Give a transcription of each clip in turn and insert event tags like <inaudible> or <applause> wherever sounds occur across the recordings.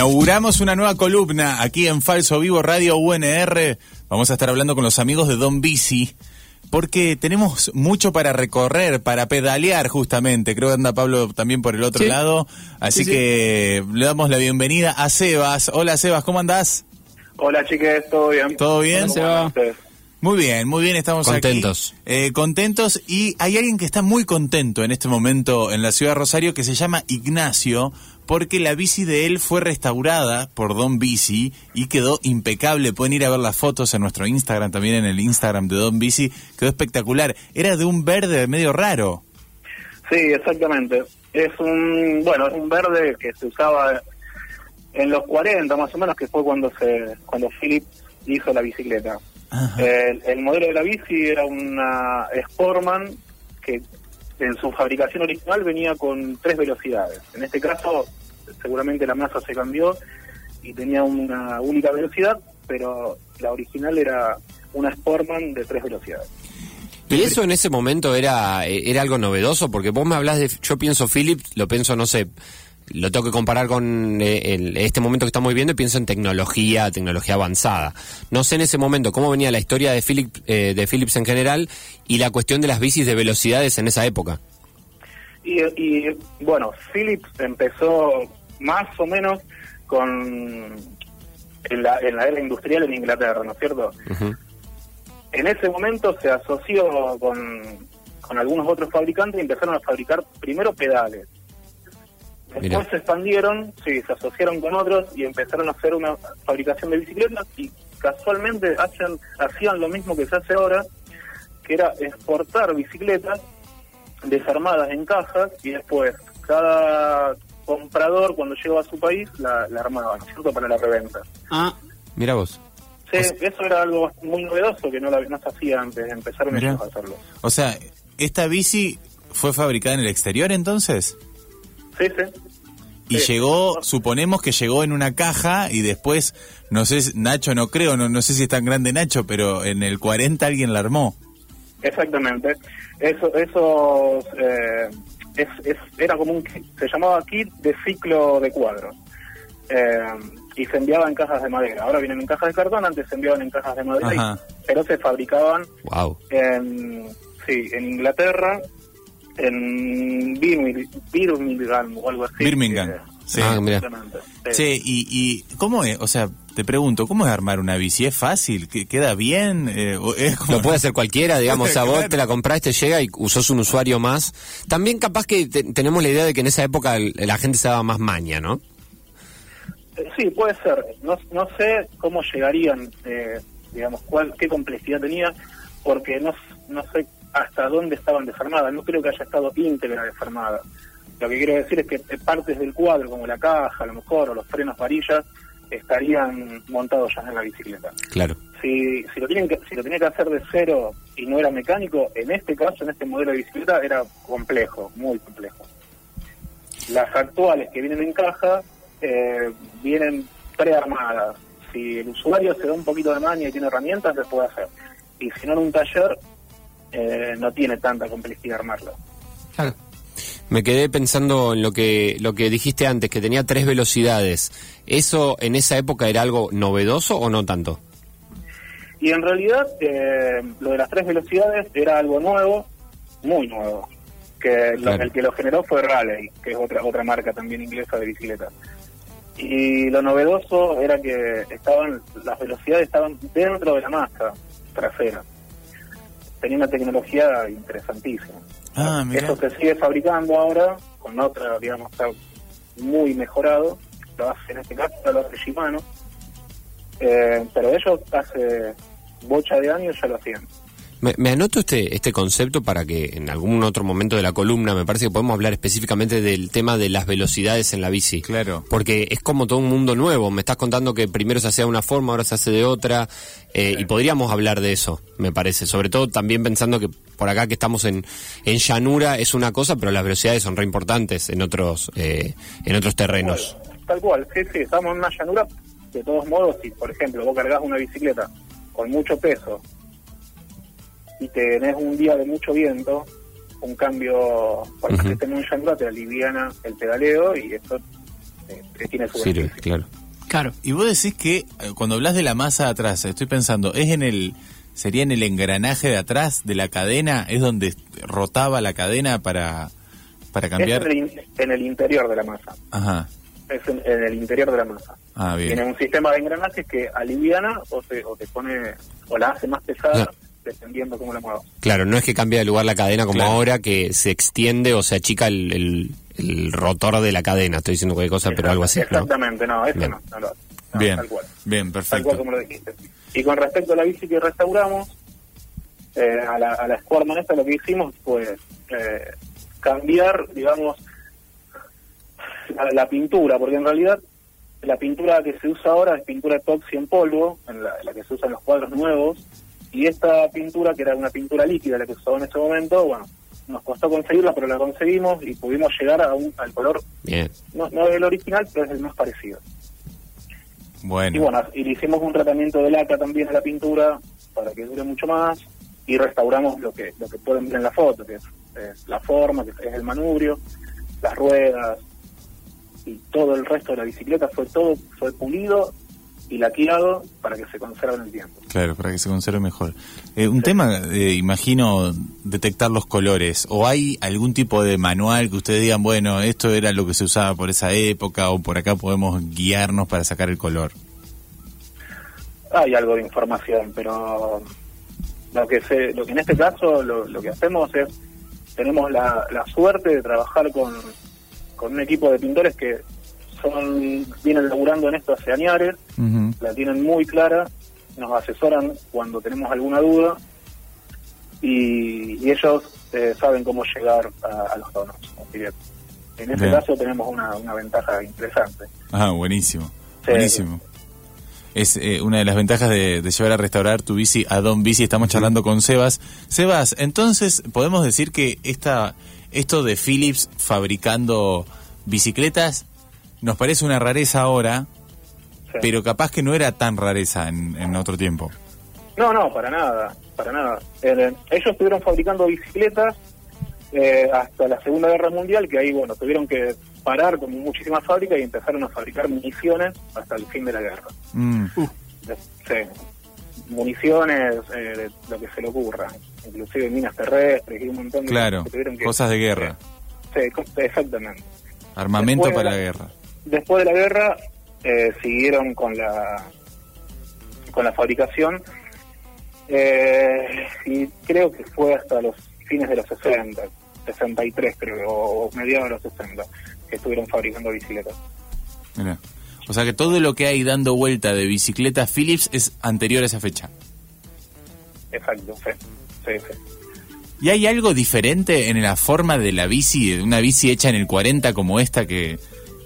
Inauguramos una nueva columna aquí en Falso Vivo Radio UNR. Vamos a estar hablando con los amigos de Don Bici. Porque tenemos mucho para recorrer, para pedalear justamente. Creo que anda Pablo también por el otro Sí. lado. Así Sí, sí. que le damos la bienvenida a Sebas. Hola Sebas, ¿cómo andás? Hola chiques, ¿todo bien? ¿Todo bien? Muy bien, muy bien, estamos Contentos. aquí. Eh, contentos y hay alguien que está muy contento en este momento en la ciudad de Rosario que se llama Ignacio porque la bici de él fue restaurada por Don Bici y quedó impecable. Pueden ir a ver las fotos en nuestro Instagram, también en el Instagram de Don Bici. Quedó espectacular. Era de un verde medio raro. Sí, exactamente. Es un, bueno, es un verde que se usaba en los 40 más o menos, que fue cuando se cuando Philips hizo la bicicleta. El modelo de la bici era una Sportman que en su fabricación original venía con tres velocidades. En este caso, seguramente la masa se cambió y tenía una única velocidad, pero la original era una Sportman de tres velocidades. Y eso en ese momento era, eh, era algo novedoso, porque vos me hablas de, yo pienso Philips, lo pienso, no sé, lo tengo que comparar con eh, el- este momento que estamos viviendo y pienso en tecnología, tecnología avanzada. No sé en ese momento cómo venía la historia de Philips, eh, de Philips en general y la cuestión de las bicis de velocidades en esa época. Y, y, bueno, Philips empezó más o menos con en la, en la era industrial en Inglaterra, ¿no es cierto? En ese momento se asoció con, con algunos otros fabricantes y empezaron a fabricar primero pedales. Después Mirá. se expandieron, sí, se asociaron con otros y empezaron a hacer una fabricación de bicicletas y casualmente hacen, hacían lo mismo que se hace ahora, que era exportar bicicletas desarmadas en cajas y después cada comprador cuando llegaba a su país la, la armaba, ¿no es cierto?, para la reventa. Ah, mira vos. Sí, eso era algo muy novedoso que no, la- no se hacía antes, empezaron ellos a hacerlo. O sea, ¿esta bici fue fabricada en el exterior entonces? Sí, sí. Y Sí. llegó, suponemos que llegó en una caja y después, no sé, Nacho no creo, no, no sé si es tan grande Nacho, pero en el 40 alguien la armó. Exactamente. Eso, eso eh, es, es- era como un kit, se llamaba kit de ciclo de cuadros. Eh, y se enviaba en cajas de madera. Ahora vienen en cajas de cartón, antes se enviaban en cajas de madera, y- pero se fabricaban Wow. en, sí, en Inglaterra, en Birmingham, Birmingham o algo así. Birmingham, sí. Ah, mira. Sí. Y, y ¿cómo es? O sea, te pregunto, ¿cómo es armar una bici? ¿Es fácil? ¿Que- ¿Queda bien? Eh, o es como- Lo puede hacer cualquiera, <laughs> digamos, o sea, vos te la compraste, llega y usás un usuario más. También capaz que te- tenemos la idea de que en esa época el- la gente se daba más maña, ¿no? Eh, Sí, puede ser. No, no sé cómo llegarían, eh, digamos, cuál, qué complejidad tenía, porque no, no sé hasta dónde estaban desarmadas. No creo que haya estado íntegra desarmada. Lo que quiero decir es que eh, partes del cuadro, como la caja, a lo mejor, o los frenos varillas, estarían montados ya en la bicicleta. Claro. Si, si, lo tienen que, si lo tenía que hacer de cero y no era mecánico, en este caso, en este modelo de bicicleta, era complejo, muy complejo. Las actuales que vienen en caja eh, vienen prearmadas. Si el usuario se da un poquito de maña y tiene herramientas, se puede hacer. Y si no en un taller, eh, no tiene tanta complejidad armarlo. Me quedé pensando en lo que lo que dijiste antes, que tenía tres velocidades. ¿Eso en esa época era algo novedoso o no tanto? Y en realidad, eh, lo de las tres velocidades era algo nuevo, muy nuevo. Que lo- Claro. el que lo generó fue Raleigh, que es otra otra marca también inglesa de bicicletas. Y lo novedoso era que estaban las velocidades estaban dentro de la masa trasera. Tenía una tecnología interesantísima. Ah. Eso se sigue fabricando ahora con otra, digamos, está muy mejorado. Lo hace en este caso, lo hace Shimano. Eh, pero ellos hace bocha de años ya lo hacían. Me, me anoto este, este concepto para que en algún otro momento de la columna me parece que podemos hablar específicamente del tema de las velocidades en la bici. Claro. Porque es como todo un mundo nuevo. Me estás contando que primero se hacía de una forma, ahora se hace de otra. eh, y podríamos hablar de eso, me parece. Sobre todo también pensando que por acá que estamos en, en llanura es una cosa, pero las velocidades son re importantes en otros, eh, en otros terrenos. Tal cual, sí, sí, estamos en una llanura. De todos modos, si por ejemplo vos cargas una bicicleta con mucho peso y tenés un día de mucho viento, un cambio, por que estés en un llanura, te aliviana el pedaleo y eso eh, tiene su Sirve, beneficio. claro. Claro. Y vos decís que eh, cuando hablas de la masa de atrás, estoy pensando, ¿es en el sería en el engranaje de atrás de la cadena? ¿Es donde rotaba la cadena para, para Es cambiar? en el, in- en el interior de la masa. Ajá. Es en, en el interior de la masa. Ah, Tiene bien. un sistema de engranajes que aliviana o te, o te pone o la hace más pesada. Dependiendo cómo la muevas. Claro, no es que cambia de lugar la cadena como Claro. ahora, que se extiende o se achica el, el- el rotor de la cadena. Estoy diciendo cualquier cosa, pero algo así. ¿no? Exactamente, no, eso Bien. no, no lo hace. No, Bien. Tal cual. Bien, Tal cual perfecto. como lo dijiste. Y con respecto a la bici que restauramos, eh, a, la, a la Squadman esta lo que hicimos fue eh, cambiar, digamos, la, la pintura, porque en realidad la pintura que se usa ahora es pintura epoxi en polvo, en la, la que se usa en los cuadros nuevos, y esta pintura, que era una pintura líquida la que usaba en ese momento, bueno, nos costó conseguirla, pero la conseguimos y pudimos llegar a un, al color, Bien. no, no es el original, pero es el más parecido. Bueno. Y bueno, y le hicimos un tratamiento de laca también a la pintura para que dure mucho más y restauramos lo que lo que pueden ver en la foto, que es, es la forma, que es el manubrio, las ruedas y todo el resto de la bicicleta fue todo fue pulido y laqueado para que se conserve en el tiempo. Claro, para que se conserve mejor. Eh, un tema, eh, imagino, detectar los colores. ¿O hay algún tipo de manual que ustedes digan, bueno, esto era lo que se usaba por esa época o por acá podemos guiarnos para sacar el color? Hay algo de información, pero lo que se, lo que en este caso lo, lo que hacemos es tenemos la, la suerte de trabajar con, con un equipo de pintores que son vienen laburando en esto hace años, la tienen muy clara, nos asesoran cuando tenemos alguna duda y, y ellos eh, saben cómo llegar a, a los tonos. Así que en ese Bien. caso tenemos una, una ventaja interesante. Ah, buenísimo. Sí. Buenísimo. Es eh, una de las ventajas de, de llevar a restaurar tu bici a Don Bici. Estamos charlando con Sebas. Sebas, entonces, ¿podemos decir que esta, esto de Philips fabricando bicicletas nos parece una rareza ahora, Sí. pero capaz que no era tan rareza en, en otro tiempo? No, no, para nada, para nada. Eh, ellos estuvieron fabricando bicicletas eh, hasta la Segunda Guerra Mundial, que ahí, bueno, tuvieron que parar con muchísimas fábricas y empezaron a fabricar municiones hasta el fin de la guerra. Mm, De- sí, municiones, eh, lo que se le ocurra, inclusive minas terrestres y un montón de claro, cosas que tuvieron que... cosas de guerra. Sí, exactamente. Armamento Después para la guerra. Después de la guerra eh, siguieron con la con la fabricación eh, y creo que fue hasta los fines de los 60, 63 creo, o, mediados de los 60 que estuvieron fabricando bicicletas. Mirá. O sea que todo lo que hay dando vuelta de bicicletas Philips es anterior a esa fecha. Exacto, sí, sí, sí. ¿Y hay algo diferente en la forma de la bici, de una bici hecha en el 40 como esta que,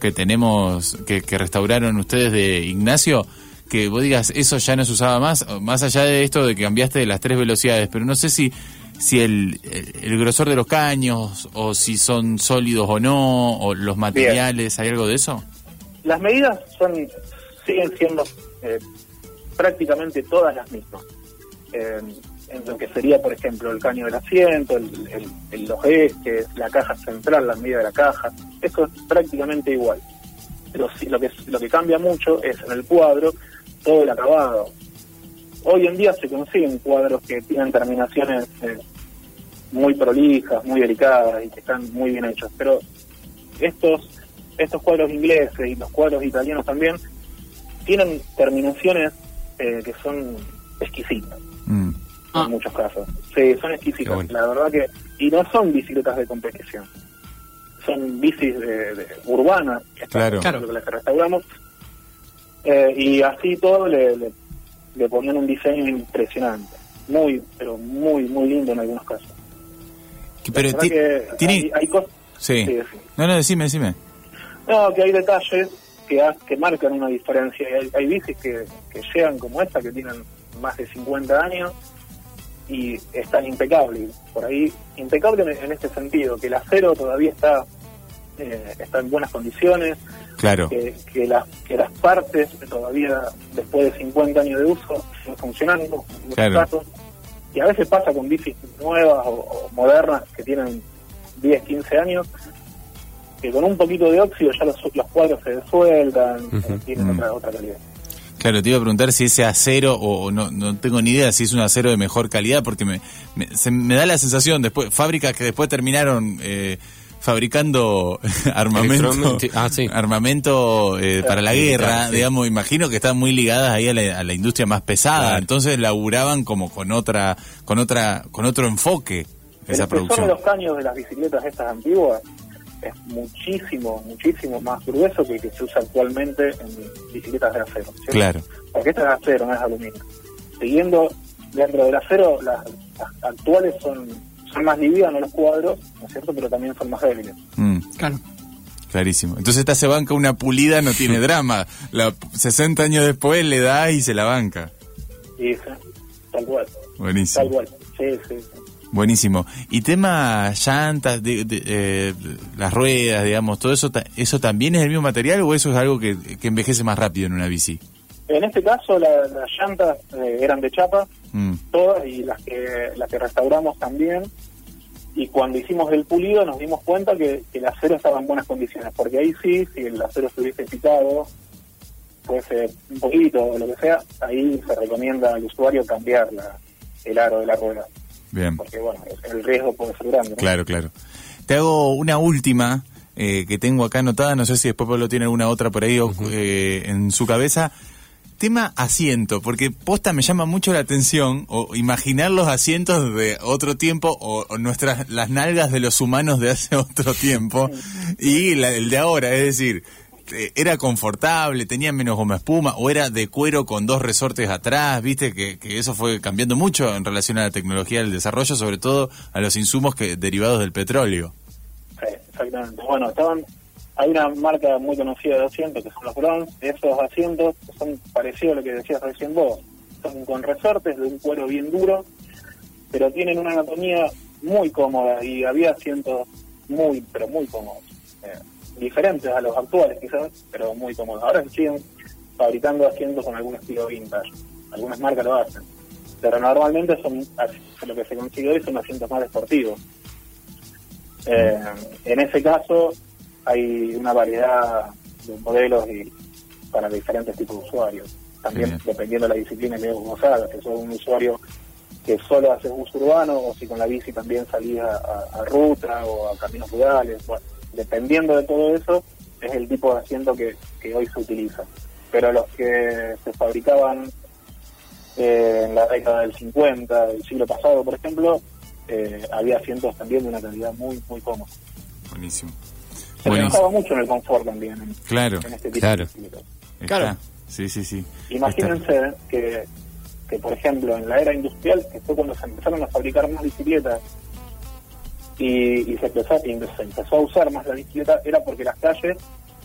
que tenemos, que, que restauraron ustedes de Ignacio? Que vos digas, eso ya no se usaba más, más allá de esto de que cambiaste de las tres velocidades, pero no sé si, si el, el, el grosor de los caños, o si son sólidos o no, o los materiales, ¿hay algo de eso? Las medidas son siguen siendo eh, prácticamente todas las mismas. Eh, en lo que sería, por ejemplo, el caño del asiento, el, los ejes, la caja central, la medida de la caja, eso es prácticamente igual. Pero sí, lo que lo que cambia mucho es en el cuadro todo el acabado. Hoy en día se consiguen cuadros que tienen terminaciones eh, muy prolijas, muy delicadas y que están muy bien hechos, pero estos estos cuadros ingleses y los cuadros italianos también tienen terminaciones eh, que son exquisitas Mm. Ah. en muchos casos. Sí, son exquisitas. bueno. La verdad que y no son bicicletas de competición. Son bicis de, de urbanas, que Claro. claro. lo que las restauramos. Eh, y así todo le, le, le ponían un diseño impresionante. Muy, pero muy, muy lindo en algunos casos. Pero ti- que tiene... hay, hay cosas... Sí. sí. No, no, decime, decime. No, que hay detalles que, ha- que marcan una diferencia. Y Hay, hay bicis que, que llegan como esta, que tienen más de 50 años y están impecables. Por ahí, impecable en, en este sentido, que el acero todavía está, eh, está en buenas condiciones, Claro. que, que, las, que las partes todavía, después de 50 años de uso, siguen funcionando. en muchos Claro. casos. Y a veces pasa con bicis nuevas o, o modernas que tienen 10, 15 años, que con un poquito de óxido ya los, los cuadros se desueltan, tienen Mm. otra, otra calidad. Claro, te iba a preguntar si ese acero, o no, no tengo ni idea si es un acero de mejor calidad, porque me, me, se me da la sensación, después fábricas que después terminaron eh, fabricando <laughs> armamento. Ah, sí. armamento eh, para la guerra, sí. digamos, imagino que están muy ligadas ahí a la, a la industria más pesada, Claro. entonces laburaban como con otra, con otra, con otro enfoque esa espesor de producción. los caños de las bicicletas estas antiguas es muchísimo, muchísimo más grueso que el que se usa actualmente en bicicletas de acero. Claro. Porque esta es de acero, no es aluminio. Siguiendo dentro del acero, las, las actuales son, son más livianos los cuadros, ¿no es cierto? Pero también son más débiles. Mm. Claro. Clarísimo. Entonces esta se banca una pulida, no tiene <laughs> drama. La, 60 años después le da y se la banca. Y sí, tal cual, Buenísimo. tal cual. Sí, sí, sí. Buenísimo. Y tema llantas, de, de- eh, las ruedas, digamos, todo eso, ta- ¿eso también es el mismo material o eso es algo que, que envejece más rápido en una bici? En este caso, la- las llantas eh, eran de chapa, Mm, todas, y las que, las que restauramos también. Y cuando hicimos el pulido nos dimos cuenta que, que el acero estaba en buenas condiciones, porque ahí sí, si el acero estuviese picado, fuese un poquito o lo que sea, ahí se recomienda al usuario cambiar la, el aro de la rueda, bien, porque bueno, el riesgo puede ser grande. ¿no? claro, claro. Te hago una última eh, que tengo acá anotada, no sé si después Pablo tiene alguna otra por ahí eh, en su cabeza. Tema asiento, porque posta me llama mucho la atención, o imaginar los asientos de otro tiempo, o, o nuestras, las nalgas de los humanos de hace <laughs> otro tiempo, y la- el de ahora, es decir, era confortable, tenía menos goma espuma, o era de cuero con dos resortes atrás, viste, que, que eso fue cambiando mucho en relación a la tecnología del desarrollo, sobre todo a los insumos que derivados del petróleo. Exactamente. Bueno, estaban hay una marca muy conocida de asientos que son los Bronze. Esos asientos son parecidos a lo que decías recién vos. Son con resortes de un cuero bien duro, pero tienen una anatomía muy cómoda y había asientos muy, pero muy cómodos. Eh, diferentes a los actuales quizás, pero muy cómodos. Ahora siguen fabricando asientos con algún estilo vintage. Algunas marcas lo hacen. Pero normalmente son lo que se consigue hoy son asientos más deportivos. Eh, en ese caso hay una variedad de modelos y para diferentes tipos de usuarios. También Bien. dependiendo de la disciplina que vos hagas, que sos un usuario que solo haces uso urbano o si con la bici también salís a, a- a ruta o a caminos rurales. Bueno, dependiendo de todo eso es el tipo de asiento que, que hoy se utiliza. Pero los que se fabricaban eh, en la década del 50, del siglo pasado, por ejemplo, eh, había asientos también de una calidad muy, muy cómoda. Buenísimo. Se pensaba mucho en el confort también en, Claro. en este tipo Claro. de. Claro. Sí, sí, sí. Imagínense que, que, por ejemplo, en la era industrial, que fue cuando se empezaron a fabricar más bicicletas y, y se, empezó, y se empezó a usar más la bicicleta, era porque las calles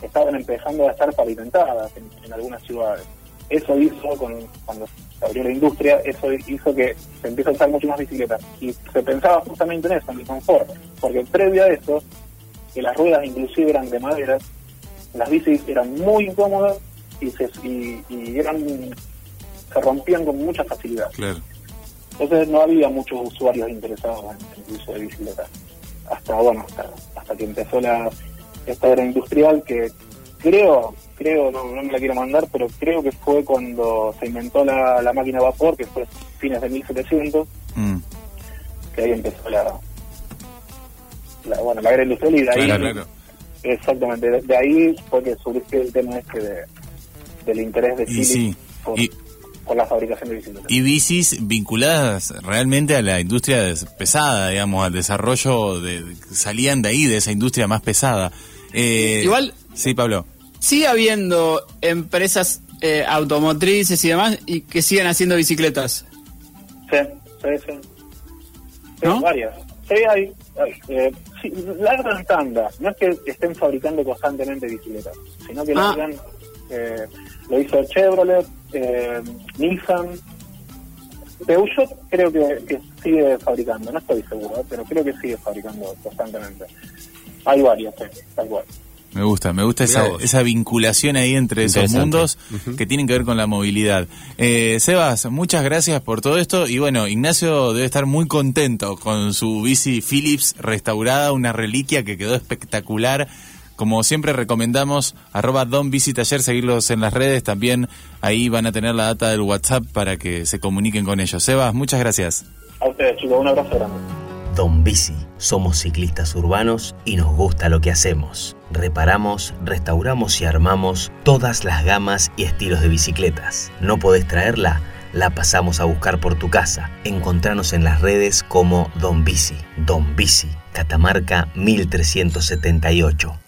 estaban empezando a estar pavimentadas en, en algunas ciudades. Eso hizo, con, cuando se abrió la industria, eso hizo que se empiece a usar mucho más bicicletas. Y se pensaba justamente en eso, en el confort, porque previo a eso, que las ruedas inclusive eran de madera, las bicis eran muy incómodas y se, y, y eran se rompían con mucha facilidad. Claro. Entonces no había muchos usuarios interesados en el uso de bicicletas. Hasta bueno, hasta, hasta que empezó la esta era industrial que creo, creo, no, no me la quiero mandar, pero creo que fue cuando se inventó la, la máquina a vapor, que fue fines de 1700, Mm. que ahí empezó la, la bueno, la era industrial y de ahí Claro, claro. Exactamente, de, de ahí fue que surgió el tema este de, del interés de Y Philips sí, por, y- por la fabricación de bicicletas. Y bicis vinculadas realmente a la industria pesada, digamos, al desarrollo de salían de ahí, de esa industria más pesada. Eh, Igual- Sí, Pablo. Sigue habiendo empresas eh, automotrices y demás y que siguen haciendo bicicletas. Sí, sí, sí. Sí, ¿No? varias. Sí, hay. hay, eh, sí, largan tanda. No es que estén fabricando constantemente bicicletas, sino que Ah. largan. Eh, lo hizo Chevrolet, eh, Nissan. Peugeot creo que, que sigue fabricando, no estoy seguro, pero creo que sigue fabricando constantemente. Hay varias, sí, tal cual. Me gusta, me gusta esa, esa vinculación ahí entre esos mundos que tienen que ver con la movilidad. Eh, Sebas, muchas gracias por todo esto y bueno, Ignacio debe estar muy contento con su bici Philips restaurada, una reliquia que quedó espectacular como siempre recomendamos, arroba Don Taller, seguirlos en las redes, también ahí van a tener la data del WhatsApp para que se comuniquen con ellos. Sebas, muchas gracias. A ustedes, chicos, un abrazo grande. Don Bici, somos ciclistas urbanos y nos gusta lo que hacemos. Reparamos, restauramos y armamos todas las gamas y estilos de bicicletas. ¿No podés traerla? La pasamos a buscar por tu casa. Encontranos en las redes como Don Bici. Don Bici, Catamarca 1378.